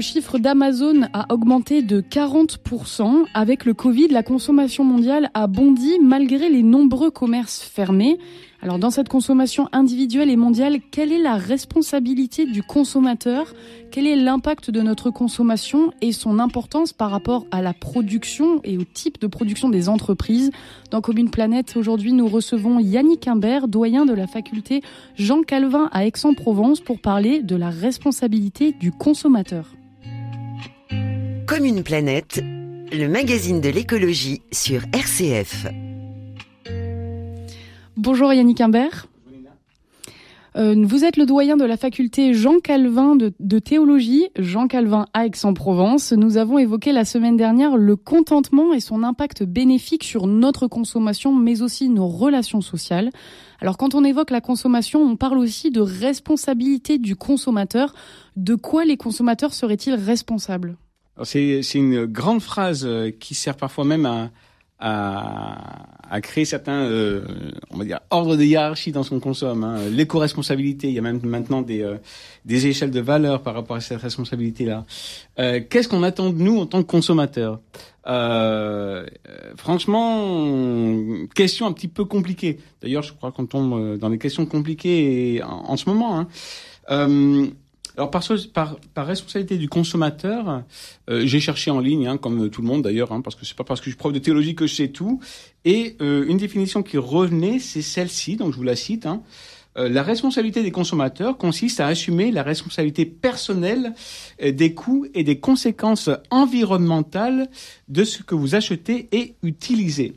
le chiffre d'Amazon a augmenté de 40%. Avec le Covid, la consommation mondiale a bondi malgré les nombreux commerces fermés. Alors dans cette consommation individuelle et mondiale, quelle est la responsabilité du consommateur? Quel est l'impact de notre consommation et son importance par rapport à la production et au type de production des entreprises? Dans Commune Planète, aujourd'hui, nous recevons Yannick Imbert, doyen de la faculté Jean Calvin à Aix-en-Provence pour parler de la responsabilité du consommateur. Commune Planète, le magazine de l'écologie sur RCF. Bonjour Yannick Imbert. Euh, vous êtes le doyen de la faculté Jean Calvin de, théologie, Jean Calvin à Aix-en-Provence. Nous avons évoqué la semaine dernière le contentement et son impact bénéfique sur notre consommation, mais aussi nos relations sociales. Alors quand on évoque la consommation, on parle aussi de responsabilité du consommateur. De quoi les consommateurs seraient-ils responsables? C'est une grande phrase euh, qui sert parfois même à, à, à créer certains, euh, on va dire, ordres de hiérarchie dans son consomme. Hein. L'éco-responsabilité, il y a même maintenant des, euh, des échelles de valeur par rapport à cette responsabilité-là. Euh, Qu'est-ce qu'on attend de nous en tant que consommateurs? Euh, Franchement, question un petit peu compliquée. D'ailleurs, je crois qu'on tombe dans des questions compliquées en, en ce moment. Hein. Alors par, responsabilité du consommateur, euh, j'ai cherché en ligne, hein, comme tout le monde d'ailleurs, hein, parce que c'est pas parce que je suis prof de théologie que je sais tout. Et euh, une définition qui revenait, c'est celle-ci, donc je vous la cite. Hein. Euh, la responsabilité des consommateurs consiste à assumer la responsabilité personnelle des coûts et des conséquences environnementales de ce que vous achetez et utilisez.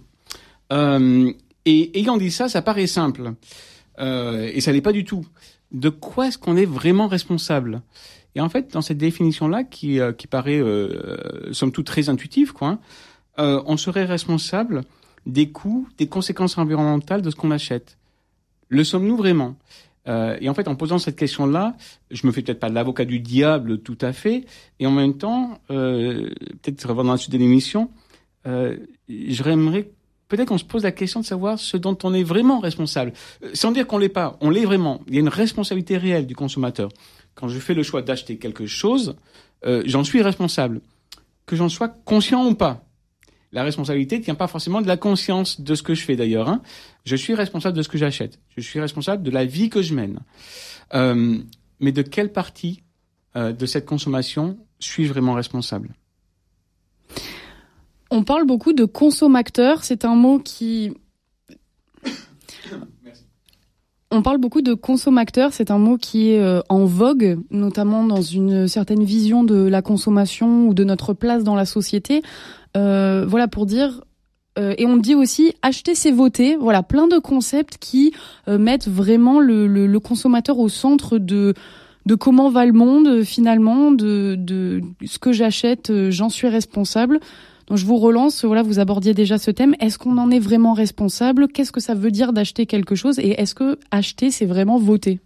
Et ayant dit ça, ça paraît simple. et ça n'est pas du tout de quoi est-ce qu'on est vraiment responsable? Et en fait, dans cette définition-là, qui, euh, qui paraît euh, somme toute très intuitive, quoi, euh, on serait responsable des coûts, des conséquences environnementales de ce qu'on achète. Le sommes-nous vraiment? Et en fait, en posant cette question-là, je me fais peut-être pas l'avocat du diable tout à fait, et en même temps, peut-être dans la suite de l'émission, j'aimerais peut-être qu'on se pose la question de savoir ce dont on est vraiment responsable. Euh, sans dire qu'on l'est pas, on l'est vraiment. Il y a une responsabilité réelle du consommateur. Quand je fais le choix d'acheter quelque chose, euh, j'en suis responsable. Que j'en sois conscient ou pas. La responsabilité ne tient pas forcément de la conscience de ce que je fais d'ailleurs. Hein. Je suis responsable de ce que j'achète. Je suis responsable de la vie que je mène. Euh, mais de quelle partie euh, de cette consommation suis-je vraiment responsable? On parle beaucoup de consommateur. C'est un mot qui. On parle beaucoup de consommateur. C'est un mot qui est euh, en vogue, notamment dans une certaine vision de la consommation ou de notre place dans la société. Euh, voilà pour dire euh, et on dit aussi acheter c'est voter. Voilà, plein de concepts qui euh, mettent vraiment le, le, le, consommateur au centre de de comment va le monde finalement, de, de ce que j'achète, j'en suis responsable. Donc je vous relance, voilà, vous abordiez déjà ce thème. Est-ce qu'on en est vraiment responsable? Qu'est-ce que ça veut dire d'acheter quelque chose? Et est-ce que acheter, c'est vraiment voter?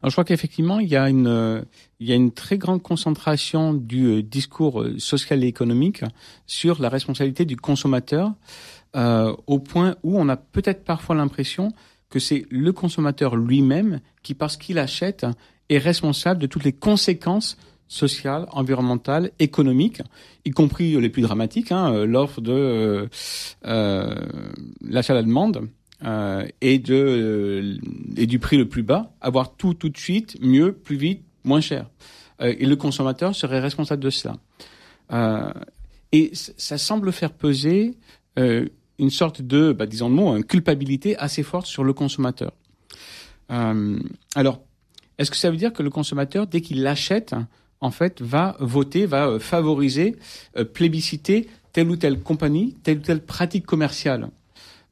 Alors, je crois qu'effectivement, il y a une, très grande concentration du euh, discours euh, social et économique sur la responsabilité du consommateur, euh, au point où on a peut-être parfois l'impression que c'est le consommateur lui-même qui, parce qu'il achète, est responsable de toutes les conséquences sociales, environnementales, économiques, y compris les plus dramatiques, hein, euh, l'offre de euh, euh, l'achat à la demande et de et du prix le plus bas, avoir tout tout de suite, mieux, plus vite, moins cher. Et le consommateur serait responsable de cela. et ça semble faire peser une sorte de, bah, disons le mot, une culpabilité assez forte sur le consommateur. alors, est-ce que ça veut dire que le consommateur, dès qu'il l'achète, en fait, va voter, va euh, favoriser, euh, plébisciter telle ou telle compagnie, telle ou telle pratique commerciale.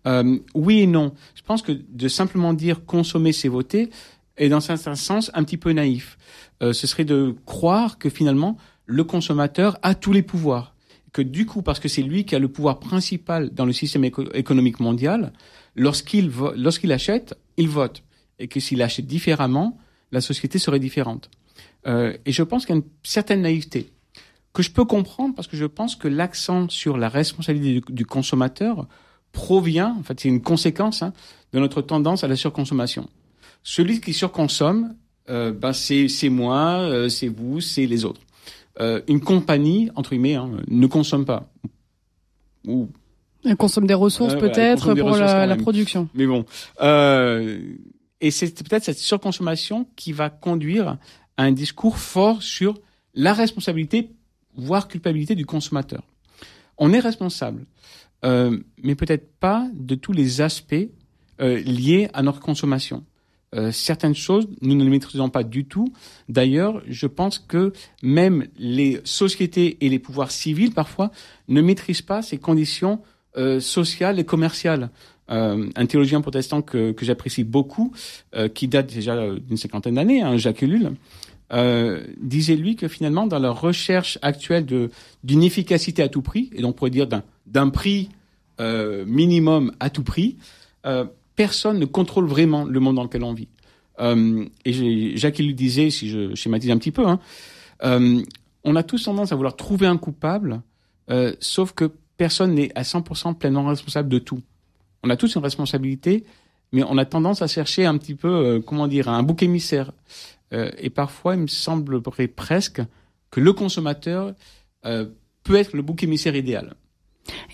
Euh, oui et non. Je pense que de simplement dire consommer, c'est voter, est dans un certain sens un petit peu naïf. Euh, ce serait de croire que finalement, le consommateur a tous les pouvoirs. Que du coup, parce que c'est lui qui a le pouvoir principal dans le système éco économique mondial, lorsqu'il lorsqu'il achète, il vote. Et que s'il achète différemment, la société serait différente. Euh, et je pense qu'il y a une certaine naïveté que je peux comprendre parce que je pense que l'accent sur la responsabilité du, du, consommateur provient, en fait, c'est une conséquence hein, de notre tendance à la surconsommation. Celui qui surconsomme, euh, ben c'est moi, euh, c'est vous, c'est les autres. une compagnie entre guillemets hein, ne consomme pas ou elle consomme des ressources peut-être pour la, production. Mais bon, et c'est peut-être cette surconsommation qui va conduire un discours fort sur la responsabilité, voire culpabilité du consommateur. On est responsable, euh, mais peut-être pas de tous les aspects euh, liés à notre consommation. Euh, certaines choses, nous ne les maîtrisons pas du tout. D'ailleurs, je pense que même les sociétés et les pouvoirs civils, parfois, ne maîtrisent pas ces conditions sociales et commerciales. Euh, un théologien protestant que, que j'apprécie beaucoup, euh, qui date déjà d'une cinquantaine d'années, hein, Jacques Ellul, euh, disait lui que finalement, dans leur recherche actuelle de d'une efficacité à tout prix, et donc pour dire d'un d'un prix minimum à tout prix, personne ne contrôle vraiment le monde dans lequel on vit. Euh, et Jacques lui disait, si je schématise un petit peu, hein, euh, on a tous tendance à vouloir trouver un coupable, euh, sauf que personne n'est à 100% pleinement responsable de tout. On a tous une responsabilité, mais on a tendance à chercher un petit peu, euh, comment dire, un bouc émissaire. Euh, et parfois, il me semblerait presque que le consommateur euh, peut être le bouc émissaire idéal.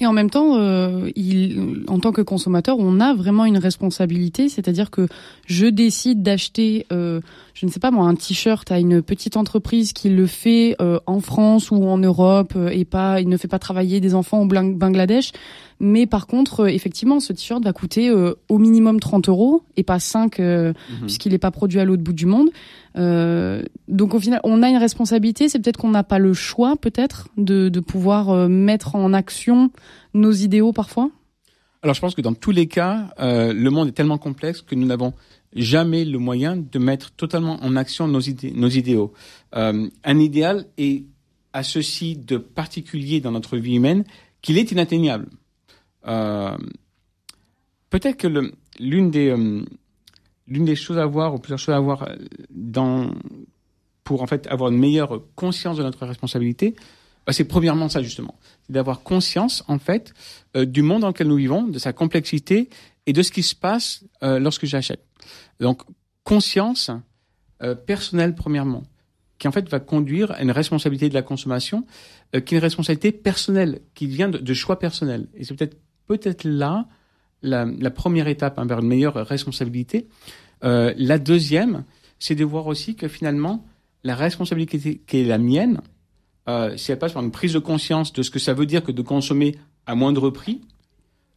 Et en même temps, en tant que consommateur, on a vraiment une responsabilité, c'est-à-dire que je décide d'acheter, je ne sais pas moi, un t-shirt à une petite entreprise qui le fait en France ou en Europe et pas, il ne fait pas travailler des enfants au Bangladesh. Mais par contre, euh, effectivement, ce t-shirt va coûter euh, au minimum 30 euros et pas 5 euh, mhm. puisqu'il n'est pas produit à l'autre bout du monde. donc au final, on a une responsabilité. C'est peut-être qu'on n'a pas le choix, peut-être, de, de pouvoir mettre en action nos idéaux parfois? Alors je pense que dans tous les cas, le monde est tellement complexe que nous n'avons jamais le moyen de mettre totalement en action nos, idées, nos idéaux. un idéal est à ceci de particulier dans notre vie humaine qu'il est inatteignable. Euh, peut-être que l'une des euh, l'une des choses à voir ou plusieurs choses à voir euh, pour en fait avoir une meilleure conscience de notre responsabilité, bah, c'est premièrement ça justement, d'avoir conscience en fait du monde dans lequel nous vivons, de sa complexité et de ce qui se passe lorsque j'achète. Donc conscience personnelle premièrement, qui en fait va conduire à une responsabilité de la consommation, qui est une responsabilité personnelle, qui vient de, de choix personnels. Et c'est peut-être peut-être là la, première étape hein, vers une meilleure responsabilité. Euh, la deuxième, c'est de voir aussi que finalement, la responsabilité qui est la mienne, euh, si elle passe par une prise de conscience de ce que ça veut dire que de consommer à moindre prix,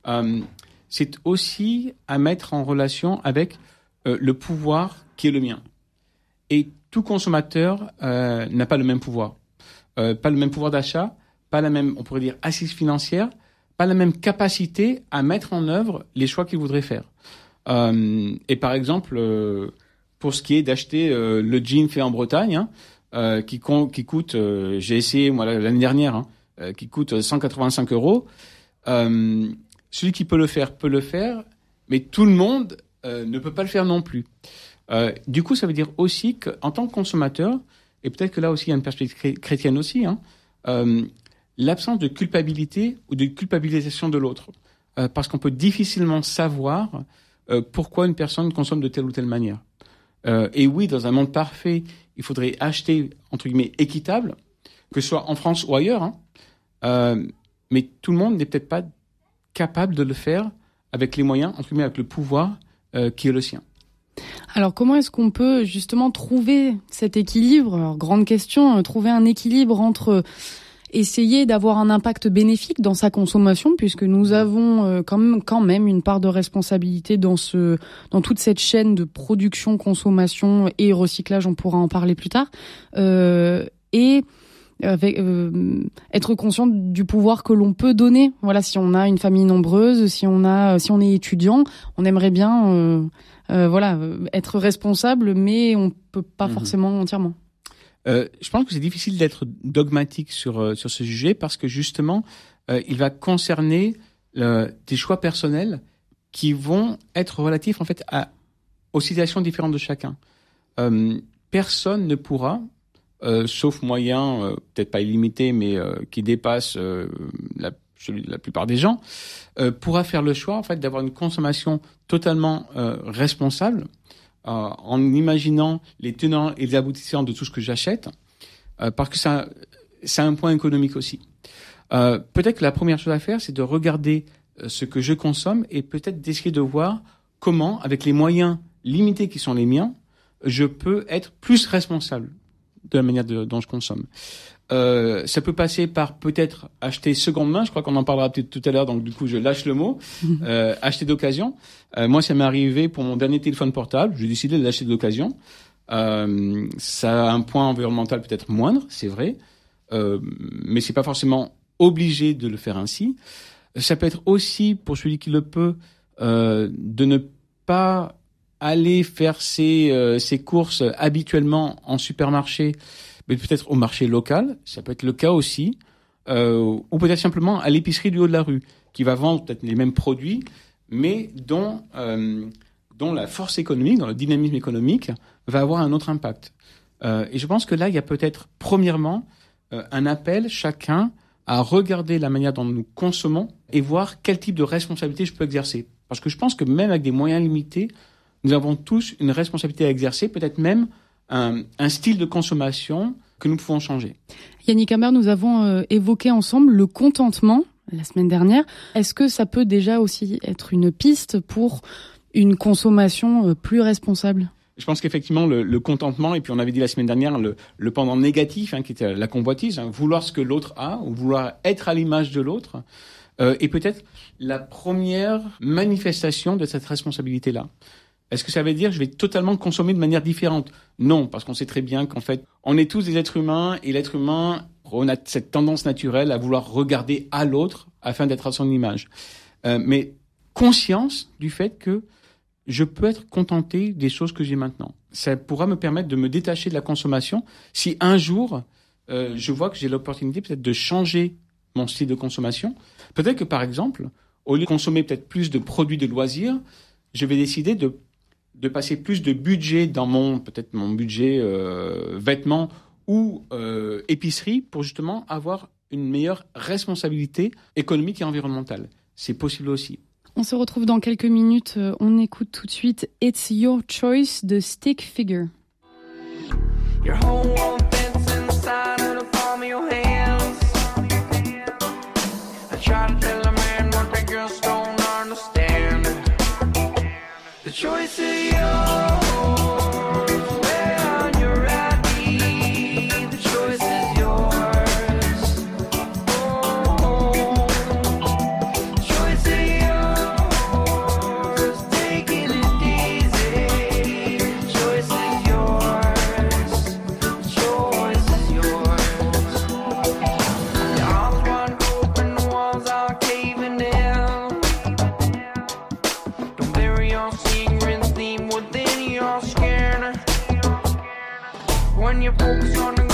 euh, c'est aussi à mettre en relation avec euh, le pouvoir qui est le mien. Et tout consommateur n'a pas le même pouvoir. Pas le même pouvoir d'achat, pas la même, on pourrait dire, assise financière, pas la même capacité à mettre en œuvre les choix qu'ils voudraient faire. Euh, et par exemple, euh, pour ce qui est d'acheter euh, le jean fait en Bretagne, hein, qui, qui coûte, j'ai essayé moi l'année dernière, hein, qui coûte 185 euros. celui qui peut le faire peut le faire, mais tout le monde ne peut pas le faire non plus. du coup, ça veut dire aussi qu'en tant que consommateur, et peut-être que là aussi il y a une perspective chrétienne aussi, hein, l'absence de culpabilité ou de culpabilisation de l'autre. Euh, parce qu'on peut difficilement savoir euh, pourquoi une personne consomme de telle ou telle manière. Euh, et oui, dans un monde parfait, il faudrait acheter, entre guillemets, équitable, que ce soit en France ou ailleurs. Hein. Euh, mais tout le monde n'est peut-être pas capable de le faire avec les moyens, entre guillemets, avec le pouvoir euh, qui est le sien. Alors comment est-ce qu'on peut justement trouver cet équilibre? Alors, Grande question, trouver un équilibre entre essayer d'avoir un impact bénéfique dans sa consommation puisque nous avons euh, quand même quand même une part de responsabilité dans ce dans toute cette chaîne de production, consommation et recyclage, on pourra en parler plus tard. Euh, et avec, euh, être conscient du pouvoir que l'on peut donner. Voilà, si on a une famille nombreuse, si on a, si on est étudiant, on aimerait bien, euh, euh, voilà, être responsable, mais on peut pas mmh. forcément entièrement. Euh, je pense que c'est difficile d'être dogmatique sur euh, sur ce sujet parce que justement, euh, il va concerner des choix personnels qui vont être relatifs en fait à, aux situations différentes de chacun. personne ne pourra, sauf moyen peut-être pas illimité, mais qui dépasse la, la plupart des gens, pourra faire le choix en fait d'avoir une consommation totalement responsable en imaginant les tenants et les aboutissants de tout ce que j'achète, euh, parce que ça, c'est un point économique aussi. Euh, peut-être que la première chose à faire, c'est de regarder euh, ce que je consomme et peut-être d'essayer de voir comment, avec les moyens limités qui sont les miens, je peux être plus responsable de la manière dont je consomme. Euh, ça peut passer par peut-être acheter seconde main. Je crois qu'on en parlera peut-être tout à l'heure, donc du coup je lâche le mot. Euh, acheter d'occasion. Euh, moi, ça m'est arrivé pour mon dernier téléphone portable. J'ai décidé de l'acheter d'occasion. Euh, ça a un point environnemental peut-être moindre, c'est vrai, euh, mais c'est pas forcément obligé de le faire ainsi. Ça peut être aussi pour celui qui le peut euh, de ne pas aller faire ses, euh, ses courses habituellement en supermarché, mais peut-être au marché local. Ça peut être le cas aussi, euh, ou peut-être simplement à l'épicerie du haut de la rue, qui va vendre peut-être les mêmes produits, mais dont euh, dont la force économique, dont le dynamisme économique va avoir un autre impact. Euh, et je pense que là, il y a peut-être premièrement un appel chacun à regarder la manière dont nous consommons et voir quel type de responsabilité je peux exercer. Parce que je pense que même avec des moyens limités, nous avons tous une responsabilité à exercer, peut-être même un, un, style de consommation que nous pouvons changer. Yannick Hammer, nous avons euh, évoqué ensemble le contentement la semaine dernière. Est-ce que ça peut déjà aussi être une piste pour une consommation euh, plus responsable? Je pense qu'effectivement le, le, contentement et puis on avait dit la semaine dernière le, le pendant négatif hein, qui était la convoitise, hein, vouloir ce que l'autre a ou vouloir être à l'image de l'autre euh, est peut-être la première manifestation de cette responsabilité là. Est-ce que ça veut dire que je vais totalement consommer de manière différente? Non, parce qu'on sait très bien qu'en fait, on est tous des êtres humains et l'être humain, on a cette tendance naturelle à vouloir regarder à l'autre afin d'être à son image. Euh, mais conscience du fait que je peux être contenté des choses que j'ai maintenant. Ça pourra me permettre de me détacher de la consommation si un jour euh, je vois que j'ai l'opportunité peut-être de changer mon style de consommation. Peut-être que par exemple, au lieu de consommer peut-être plus de produits de loisirs, je vais décider de de passer plus de budget dans mon peut-être mon budget euh, vêtements ou euh, épicerie pour justement avoir une meilleure responsabilité économique et environnementale. C'est possible aussi. On se retrouve dans quelques minutes. On écoute tout de suite It's Your Choice de Stick Figure. Your whole world fits inside of the palm of your hands. I try to tell a man what the girls don't understand. The choice your focus on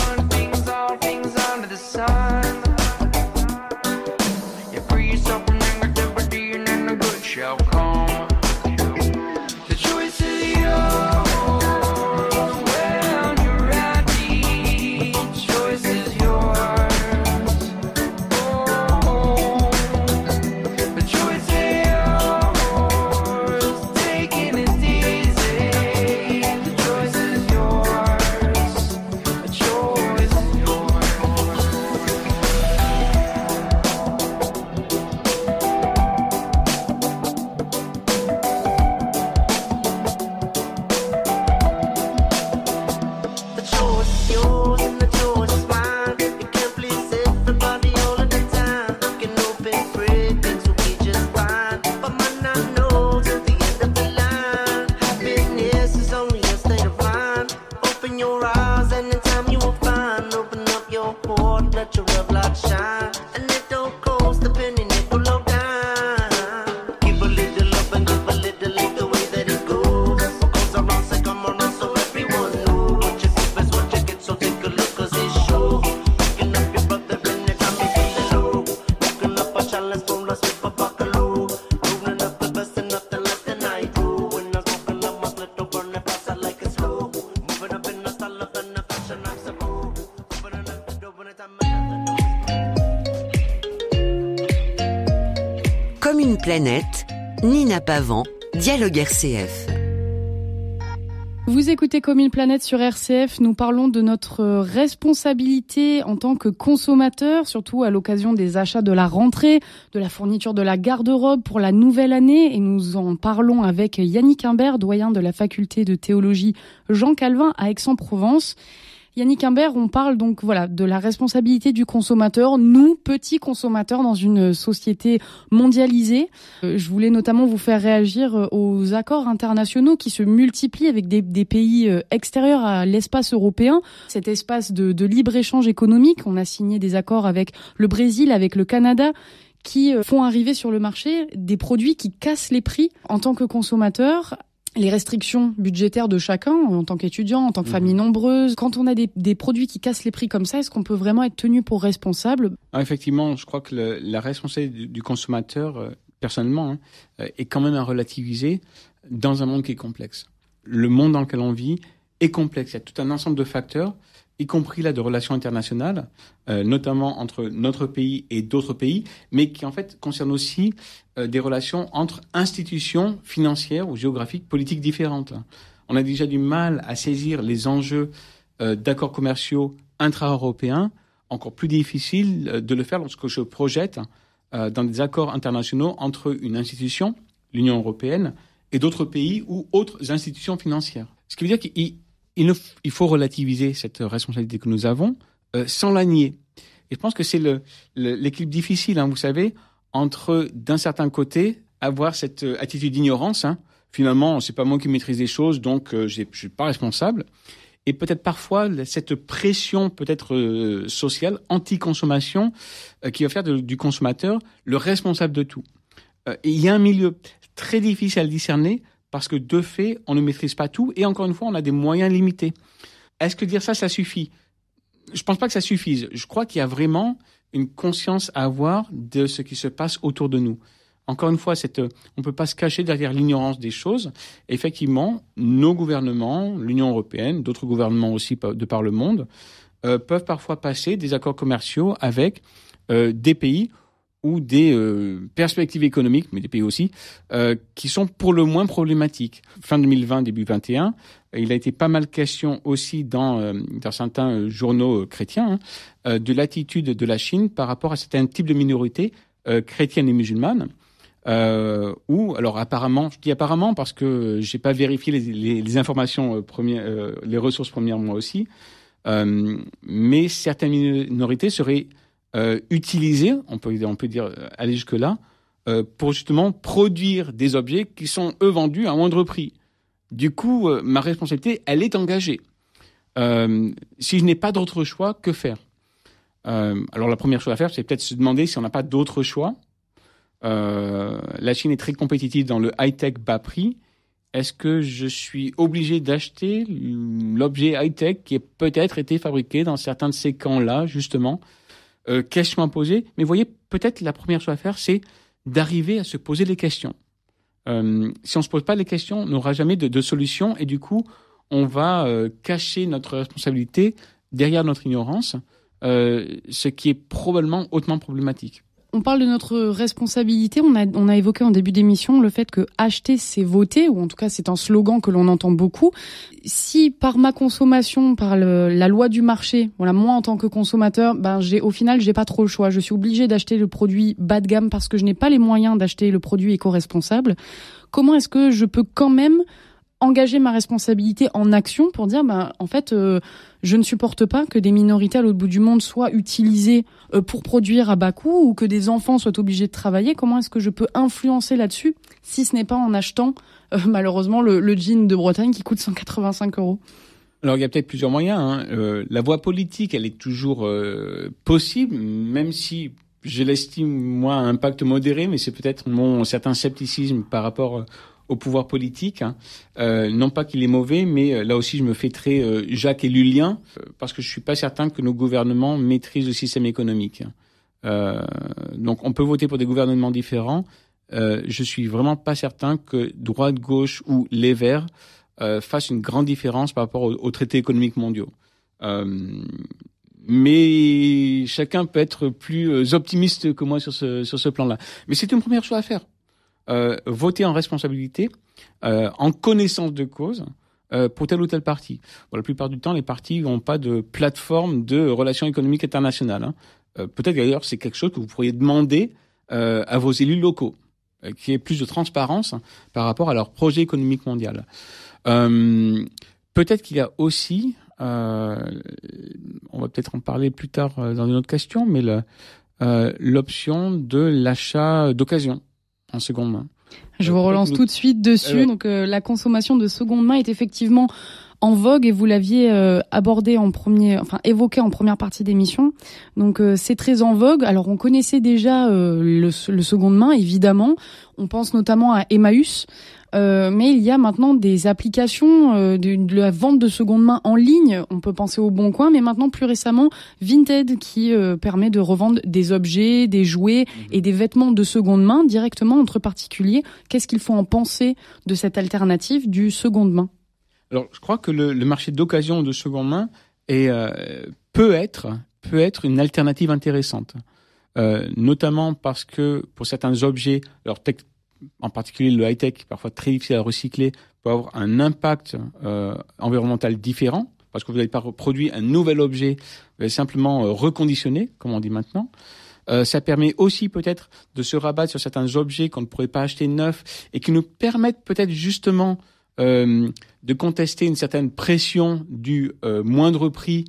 planète, Nina Pavant, Dialogue RCF. Vous écoutez Comme une planète sur RCF. Nous parlons de notre responsabilité en tant que consommateur, surtout à l'occasion des achats de la rentrée, de la fourniture de la garde-robe pour la nouvelle année. Et nous en parlons avec Yannick Imbert, doyen de la faculté de théologie Jean Calvin à Aix-en-Provence. Yannick Imbert, on parle donc voilà de la responsabilité du consommateur, nous petits consommateurs dans une société mondialisée. Euh, je voulais notamment vous faire réagir euh, aux accords internationaux qui se multiplient avec des, pays euh, extérieurs à l'espace européen, cet espace de, de libre échange économique. On a signé des accords avec le Brésil, avec le Canada qui font arriver sur le marché des produits qui cassent les prix en tant que consommateur les restrictions budgétaires de chacun en tant qu'étudiant, en tant que Mhm. famille nombreuse. Quand on a des, des produits qui cassent les prix comme ça, est-ce qu'on peut vraiment être tenu pour responsable? Ah, effectivement, je crois que le- la responsabilité du, du consommateur, euh, personnellement, hein, euh, est quand même à relativiser dans un monde qui est complexe. Le monde dans lequel on vit est complexe. Il y a tout un ensemble de facteurs, y compris là de relations internationales, euh, notamment entre notre pays et d'autres pays, mais qui en fait concernent aussi euh, des relations entre institutions financières ou géographiques, politiques différentes. On a déjà du mal à saisir les enjeux euh, d'accords commerciaux intra-européens encore plus difficile de le faire lorsque je projette dans des accords internationaux entre une institution, l'Union européenne, et d'autres pays ou autres institutions financières. Ce qui veut dire qu'il il faut relativiser cette responsabilité que nous avons euh, sans la nier. Et je pense que c'est le- le- difficile, hein, vous savez, entre d'un certain côté avoir cette euh, attitude d'ignorance. Hein, finalement, c'est pas moi qui maîtrise les choses, donc euh, je suis pas responsable et peut-être parfois cette pression peut-être euh, sociale anti-consommation qui va faire du consommateur le responsable de tout. Il y a un milieu très difficile à discerner parce que de fait, on ne maîtrise pas tout et encore une fois, on a des moyens limités. Est-ce que dire ça, ça suffit? Je pense pas que ça suffise. Je crois qu'il y a vraiment une conscience à avoir de ce qui se passe autour de nous. Encore une fois, euh, on peut pas se cacher derrière l'ignorance des choses. Effectivement, nos gouvernements, l'Union européenne, d'autres gouvernements aussi de par le monde, euh, peuvent parfois passer des accords commerciaux avec euh, des pays ou des euh, perspectives économiques, mais des pays aussi, euh, qui sont pour le moins problématiques. Fin 2020, début 21, euh, il a été pas mal question aussi dans, euh, dans certains euh, journaux euh, chrétiens hein, euh, de l'attitude de la Chine par rapport à certains types de minorités chrétiennes et musulmanes. Euh, ou alors apparemment, je dis apparemment parce que j'ai pas vérifié les, les, les informations premières, les ressources premières moi aussi, mais certaines minorités seraient euh, utilisées, on peut on peut dire euh, aller jusque là, euh, pour justement produire des objets qui sont eux vendus à moindre prix. Du coup, ma responsabilité, elle est engagée. Si je n'ai pas d'autre choix, que faire? Alors la première chose à faire, c'est peut-être se demander si on n'a pas d'autre choix. La Chine est très compétitive dans le high-tech bas prix. Est-ce que je suis obligé d'acheter l'objet high-tech qui a peut-être été fabriqué dans certains de ces camps-là, justement? Euh, Question à poser. Mais vous voyez, peut-être la première chose à faire, c'est d'arriver à se poser les questions. Euh, si on se pose pas les questions, on n'aura jamais de, de solution et du coup, on va euh, cacher notre responsabilité derrière notre ignorance, euh, ce qui est probablement hautement problématique. On parle de notre responsabilité. On a, on a évoqué en début d'émission le fait que acheter, c'est voter, ou en tout cas, c'est un slogan que l'on entend beaucoup. Si par ma consommation, par le- la loi du marché, voilà, moi en tant que consommateur, ben j'ai au final, j'ai pas trop le choix. Je suis obligée d'acheter le produit bas de gamme parce que je n'ai pas les moyens d'acheter le produit éco-responsable. Comment est-ce que je peux quand même engager ma responsabilité en action pour dire, ben en fait, euh, je ne supporte pas que des minorités à l'autre bout du monde soient utilisées euh, pour produire à bas coût ou que des enfants soient obligés de travailler. Comment est-ce que je peux influencer là-dessus si ce n'est pas en achetant euh, malheureusement le, jean de Bretagne qui coûte 185 euros? Alors il y a peut-être plusieurs moyens. Hein. La voie politique, elle est toujours possible, même si je l'estime moi à impact modéré, mais c'est peut-être mon certain scepticisme par rapport au pouvoir politique. Hein. Euh, non pas qu'il est mauvais, mais euh, là aussi je me fais euh, Jacques et Lulien parce que je suis pas certain que nos gouvernements maîtrisent le système économique. Euh, donc on peut voter pour des gouvernements différents. Je suis vraiment pas certain que droite, gauche ou les Verts fassent une grande différence par rapport aux, traités économiques mondiaux. Mais chacun peut être plus optimiste que moi sur ce, sur ce plan-là. Mais c'est une première chose à faire. Euh, voter en responsabilité, euh, en connaissance de cause, euh, pour tel ou tel parti. La plupart du temps, les partis n'ont pas de plateforme de relations économiques internationales. hein. Peut-être d'ailleurs c'est quelque chose que vous pourriez demander à vos élus locaux, qui ait plus de transparence par rapport à leur projet économique mondial. Peut-être qu'il y a aussi, on va peut-être en parler plus tard dans une autre question, mais l'option de l'achat d'occasion en seconde main. Je Euh, vous relance peut-être tout de suite dessus. Eh ouais. Donc euh, la consommation de seconde main est effectivement en vogue et vous l'aviez euh, abordé en premier, enfin évoqué en première partie d'émission. Donc euh, c'est très en vogue. Alors on connaissait déjà euh, le, le seconde main, évidemment. On pense notamment à Emmaüs. Euh, mais il y a maintenant des applications euh, de, de la vente de seconde main en ligne. On peut penser au Bon Coin, mais maintenant plus récemment Vinted qui euh, permet de revendre des objets, des jouets et des vêtements de seconde main directement entre particuliers. Qu'est-ce qu'il faut en penser de cette alternative du seconde main? Alors, je crois que le, le marché d'occasion de seconde main est, peut être peut être une alternative intéressante, Euh, notamment parce que pour certains objets, leur tech, en particulier le high tech, parfois très difficile à recycler, peut avoir un impact euh, environnemental différent parce que vous n'avez pas produit un nouvel objet, vous avez simplement euh, reconditionné, comme on dit maintenant. Euh, ça permet aussi peut-être de se rabattre sur certains objets qu'on ne pourrait pas acheter neufs et qui nous permettent peut-être justement euh, de contester une certaine pression du moindre prix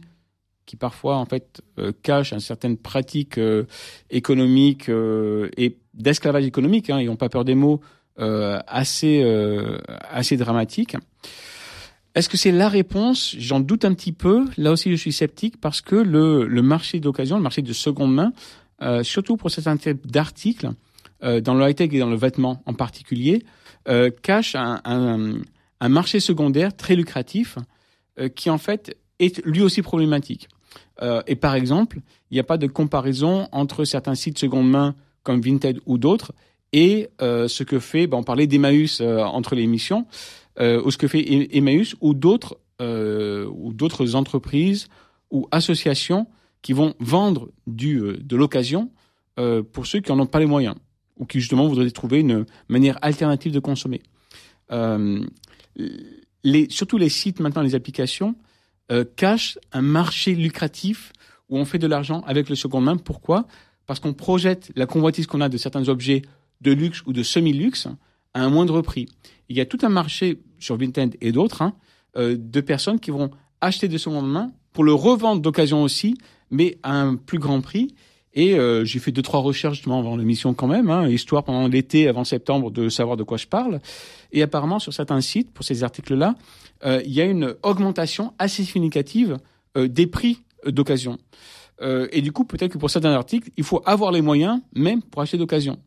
qui parfois en fait cache une certaine pratique économique et d'esclavage économique, hein, ils n'ont pas peur des mots, euh, assez euh, assez dramatique. Est-ce que c'est la réponse? J'en doute un petit peu. Là aussi, je suis sceptique parce que le, le marché d'occasion, le marché de seconde main, euh, surtout pour certains types d'articles, euh, dans le high-tech et dans le vêtement en particulier, cache un, un, un marché secondaire très lucratif qui en fait est lui aussi problématique. Et par exemple, il n'y a pas de comparaison entre certains sites seconde main comme Vinted ou d'autres et euh, ce que fait, ben, on parlait d'Emmaüs euh, entre les émissions, euh, ou ce que fait Emmaüs ou d'autres ou d'autres entreprises ou associations qui vont vendre du de l'occasion pour ceux qui en ont pas les moyens ou qui justement voudraient trouver une manière alternative de consommer. Les, surtout les sites maintenant, les applications cachent un marché lucratif où on fait de l'argent avec le second main. Pourquoi? Parce qu'on projette la convoitise qu'on a de certains objets de luxe ou de semi-luxe à un moindre prix. Il y a tout un marché sur Vinted et d'autres hein, euh, de personnes qui vont acheter de seconde main pour le revendre d'occasion aussi, mais à un plus grand prix. Et euh, j'ai fait deux trois recherches justement avant l'émission quand même, hein, histoire pendant l'été avant septembre de savoir de quoi je parle. Et apparemment sur certains sites pour ces articles-là, euh, il y a une augmentation assez significative euh, des prix d'occasion. Euh, et du coup, peut-être que pour certains articles, il faut avoir les moyens même pour acheter d'occasion.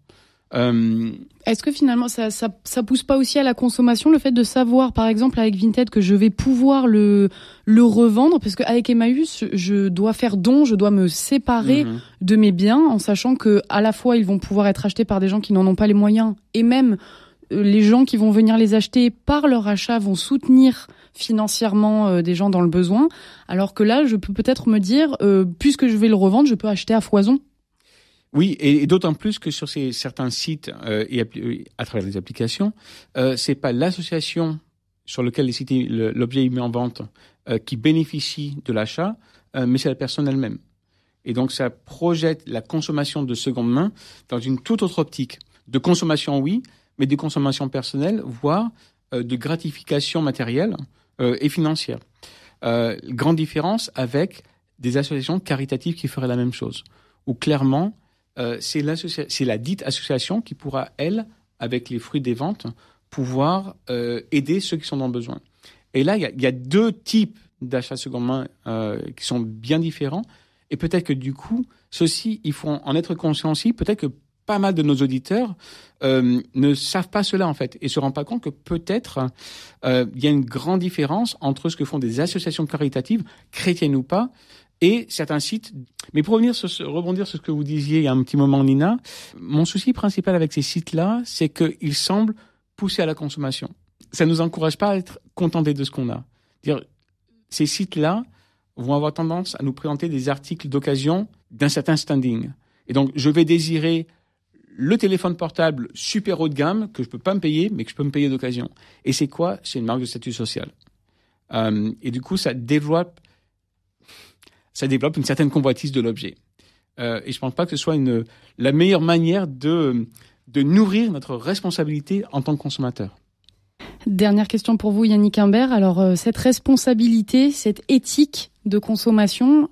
Euh, Est-ce que finalement ça, ça, ça pousse pas aussi à la consommation le fait de savoir par exemple avec Vinted que je vais pouvoir le le revendre? Parce qu'avec Emmaüs je dois faire don, je dois me séparer mhm. de mes biens en sachant que à la fois ils vont pouvoir être achetés par des gens qui n'en ont pas les moyens et même euh, les gens qui vont venir les acheter par leur achat vont soutenir financièrement euh, des gens dans le besoin. Alors que là je peux peut-être me dire euh, puisque je vais le revendre je peux acheter à foison. Oui, et, d'autant plus que sur ces certains sites euh, et à travers les applications, c'est pas l'association sur lequel l'objet est mis en vente qui bénéficie de l'achat, mais c'est la personne elle-même. Et donc ça projette la consommation de seconde main dans une toute autre optique. De consommation, oui, mais de consommation personnelle, voire de gratification matérielle euh, et financière. Euh, grande différence avec des associations caritatives qui feraient la même chose, où clairement euh, c'est la dite association qui pourra, elle, avec les fruits des ventes, pouvoir aider ceux qui sont dans le besoin. Et là, il y a, deux types d'achats seconde main qui sont bien différents. Et peut-être que du coup, ceux-ci, il faut en être conscient aussi. Peut-être que pas mal de nos auditeurs euh, ne savent pas cela en fait et se rendent pas compte que peut-être euh, il y a une grande différence entre ce que font des associations caritatives, chrétiennes ou pas, et certains sites. Mais pour revenir sur ce, rebondir sur ce que vous disiez il y a un petit moment, Nina, mon souci principal avec ces sites-là, c'est qu'ils semblent pousser à la consommation. Ça nous encourage pas à être contentés de ce qu'on a. Dire, ces sites-là vont avoir tendance à nous présenter des articles d'occasion d'un certain standing. Et donc, je vais désirer le téléphone portable super haut de gamme que je peux pas me payer, mais que je peux me payer d'occasion. Et c'est quoi? C'est une marque de statut social. Euh, et du coup, ça développe, ça développe une certaine convoitise de l'objet. Euh, et je pense pas que ce soit une, la meilleure manière de, de nourrir notre responsabilité en tant que consommateur. Dernière question pour vous, Yannick Imbert. Alors, euh, cette responsabilité, cette éthique de consommation,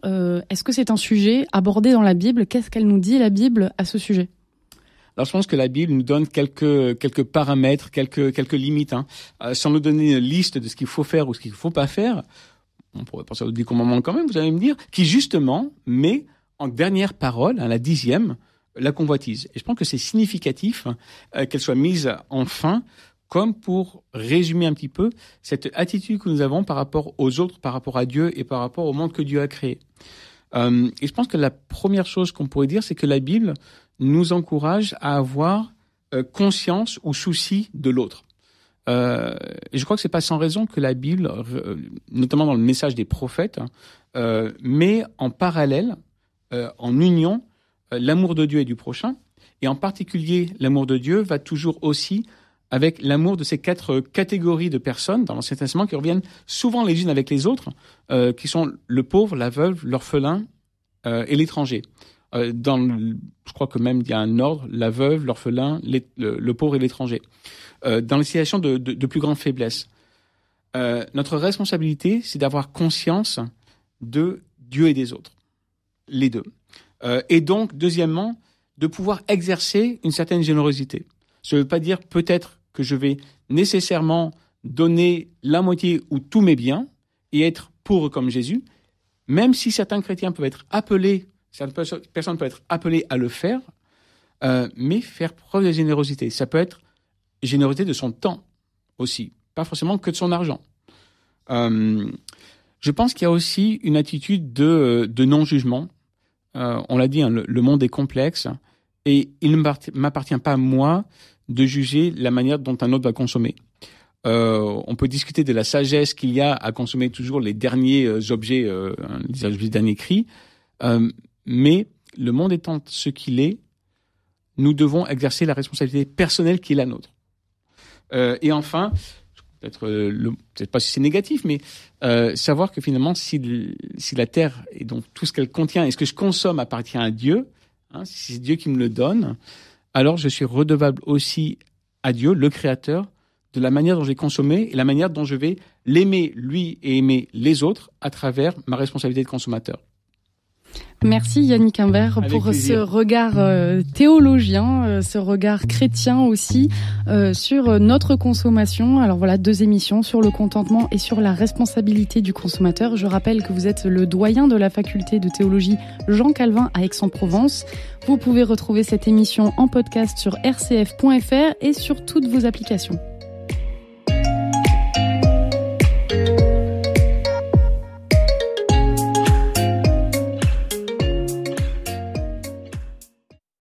est-ce que c'est un sujet abordé dans la Bible? Qu'est-ce qu'elle nous dit, la Bible, à ce sujet? Alors, je pense que la Bible nous donne quelques, quelques paramètres, quelques, quelques limites. Hein. Euh, sans nous donner une liste de ce qu'il faut faire ou ce qu'il ne faut pas faire, on pourrait penser au dix quand même, vous allez me dire, qui justement met en dernière parole, à la dixième, la convoitise. Et je pense que c'est significatif euh, qu'elle soit mise en fin comme pour résumer un petit peu cette attitude que nous avons par rapport aux autres, par rapport à Dieu et par rapport au monde que Dieu a créé. Euh, et je pense que la première chose qu'on pourrait dire, c'est que la Bible nous encourage à avoir euh, conscience ou souci de l'autre. Euh, je crois que c'est pas sans raison que la Bible, notamment dans le message des prophètes, euh, met en parallèle, en union, l'amour de Dieu et du prochain. Et en particulier, l'amour de Dieu va toujours aussi avec l'amour de ces quatre catégories de personnes dans l'Ancien Testament qui reviennent souvent les unes avec les autres, euh, qui sont le pauvre, la veuve, l'orphelin euh, et l'étranger. Euh, dans, je crois que même il y a un ordre la veuve, l'orphelin, le, pauvre et l'étranger. Euh, dans les situations de, de, de plus grande faiblesse, euh, notre responsabilité, c'est d'avoir conscience de Dieu et des autres, les deux. Euh, et donc, deuxièmement, de pouvoir exercer une certaine générosité. Ça ne veut pas dire peut-être que je vais nécessairement donner la moitié ou tous mes biens et être pauvre comme Jésus, même si certains chrétiens peuvent être appelés, certaines perso- personnes peuvent être appelées à le faire, euh, mais faire preuve de générosité. Ça peut être générosité de son temps aussi, pas forcément que de son argent. Euh, je pense qu'il y a aussi une attitude de, de non-jugement. Euh, on l'a dit, hein, le, monde est complexe et il ne m'appartient pas à moi de juger la manière dont un autre va consommer. Euh, on peut discuter de la sagesse qu'il y a à consommer toujours les derniers euh, objets, euh, les objets cris, euh, mais le monde étant ce qu'il est, nous devons exercer la responsabilité personnelle qui est la nôtre. Et enfin, peut-être pas si c'est négatif, mais savoir que finalement, si, si la terre et donc tout ce qu'elle contient et ce que je consomme appartient à Dieu, hein, si c'est Dieu qui me le donne, alors je suis redevable aussi à Dieu, le Créateur, de la manière dont j'ai consommé et la manière dont je vais l'aimer lui et aimer les autres à travers ma responsabilité de consommateur. Merci Yannick Imbert Avec pour plaisir. ce regard euh, théologien, euh, ce regard chrétien aussi euh, sur notre consommation. Alors voilà, deux émissions sur le contentement et sur la responsabilité du consommateur. Je rappelle que vous êtes le doyen de la faculté de théologie Jean Calvin à Aix-en-Provence. Vous pouvez retrouver cette émission en podcast sur rcf.fr et sur toutes vos applications.